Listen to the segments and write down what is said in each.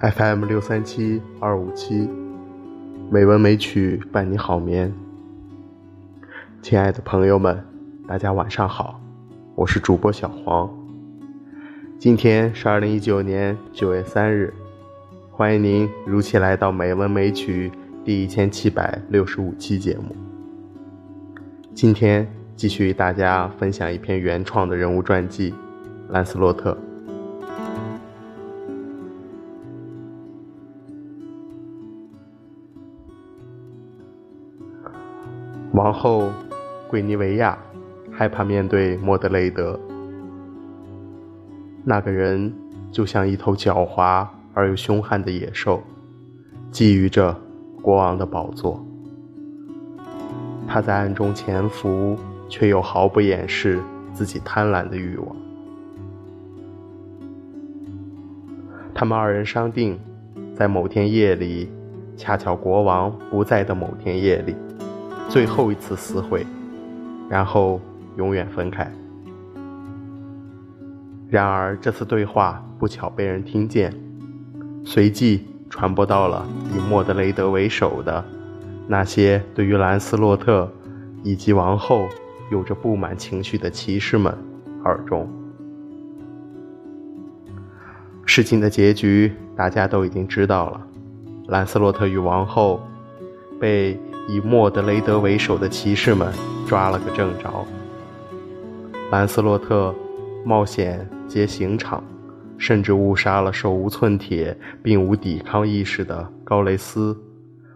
FM 六三七二五七，美文美曲伴你好眠。亲爱的朋友们，大家晚上好，我是主播小黄。今天是二零一九年九月三日，欢迎您如期来到美文美曲第一千七百六十五期节目。今天继续与大家分享一篇原创的人物传记——兰斯洛特。王后桂尼维亚害怕面对莫德雷德，那个人就像一头狡猾而又凶悍的野兽，觊觎着国王的宝座。他在暗中潜伏，却又毫不掩饰自己贪婪的欲望。他们二人商定，在某天夜里，恰巧国王不在的某天夜里。最后一次私会，然后永远分开。然而这次对话不巧被人听见，随即传播到了以莫德雷德为首的那些对于兰斯洛特以及王后有着不满情绪的骑士们耳中。事情的结局大家都已经知道了，兰斯洛特与王后被。以莫德雷德为首的骑士们抓了个正着。兰斯洛特冒险劫刑场，甚至误杀了手无寸铁并无抵抗意识的高雷斯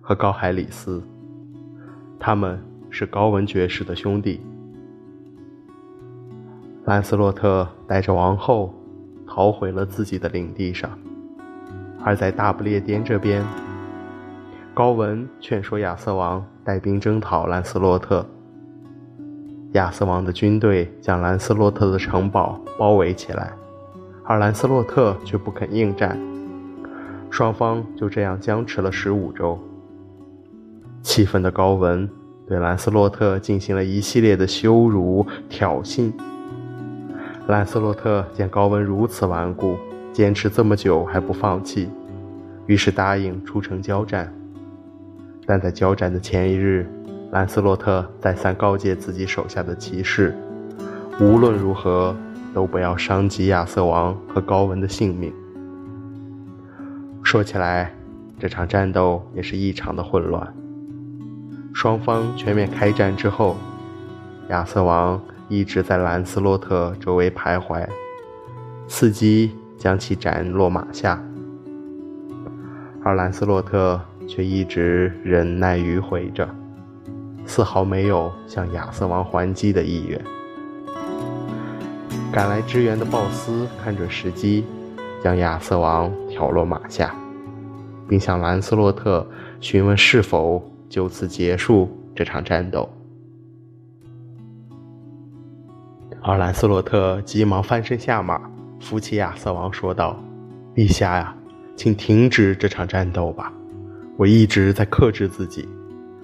和高海里斯。他们是高文爵士的兄弟。兰斯洛特带着王后逃回了自己的领地上，而在大不列颠这边。高文劝说亚瑟王带兵征讨兰斯洛特。亚瑟王的军队将兰斯洛特的城堡包围起来，而兰斯洛特却不肯应战。双方就这样僵持了十五周。气愤的高文对兰斯洛特进行了一系列的羞辱挑衅。兰斯洛特见高文如此顽固，坚持这么久还不放弃，于是答应出城交战。但在交战的前一日，兰斯洛特再三告诫自己手下的骑士，无论如何都不要伤及亚瑟王和高文的性命。说起来，这场战斗也是异常的混乱。双方全面开战之后，亚瑟王一直在兰斯洛特周围徘徊，伺机将其斩落马下，而兰斯洛特。却一直忍耐迂回着，丝毫没有向亚瑟王还击的意愿。赶来支援的鲍斯看准时机，将亚瑟王挑落马下，并向兰斯洛特询问是否就此结束这场战斗。而兰斯洛特急忙翻身下马，扶起亚瑟王，说道：“陛下呀，请停止这场战斗吧。”我一直在克制自己，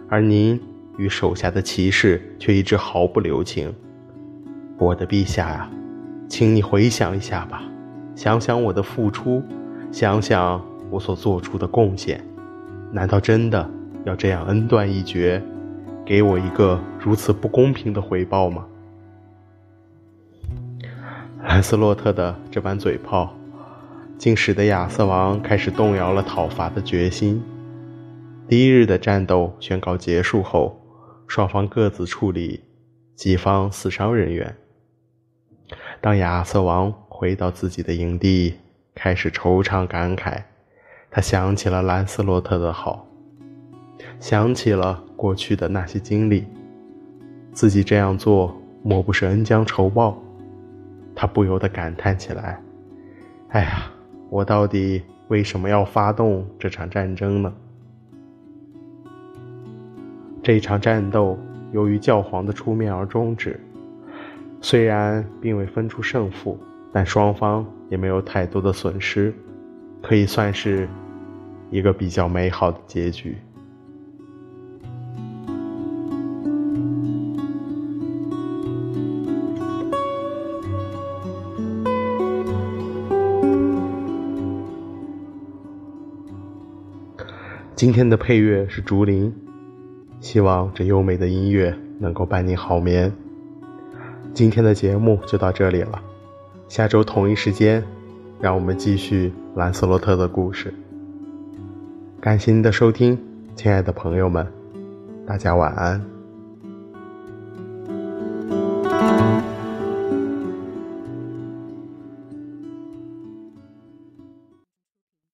而您与手下的骑士却一直毫不留情。我的陛下呀，请你回想一下吧，想想我的付出，想想我所做出的贡献，难道真的要这样恩断义绝，给我一个如此不公平的回报吗？兰斯洛特的这般嘴炮，竟使得亚瑟王开始动摇了讨伐的决心。第一日的战斗宣告结束后，双方各自处理己方死伤人员。当亚瑟王回到自己的营地，开始惆怅感慨，他想起了兰斯洛特的好，想起了过去的那些经历，自己这样做莫不是恩将仇报？他不由得感叹起来：“哎呀，我到底为什么要发动这场战争呢？”这一场战斗由于教皇的出面而终止，虽然并未分出胜负，但双方也没有太多的损失，可以算是一个比较美好的结局。今天的配乐是竹林，希望这优美的音乐能够伴你好眠。今天的节目就到这里了，下周同一时间，让我们继续兰斯洛特的故事。感谢您的收听，亲爱的朋友们，大家晚安。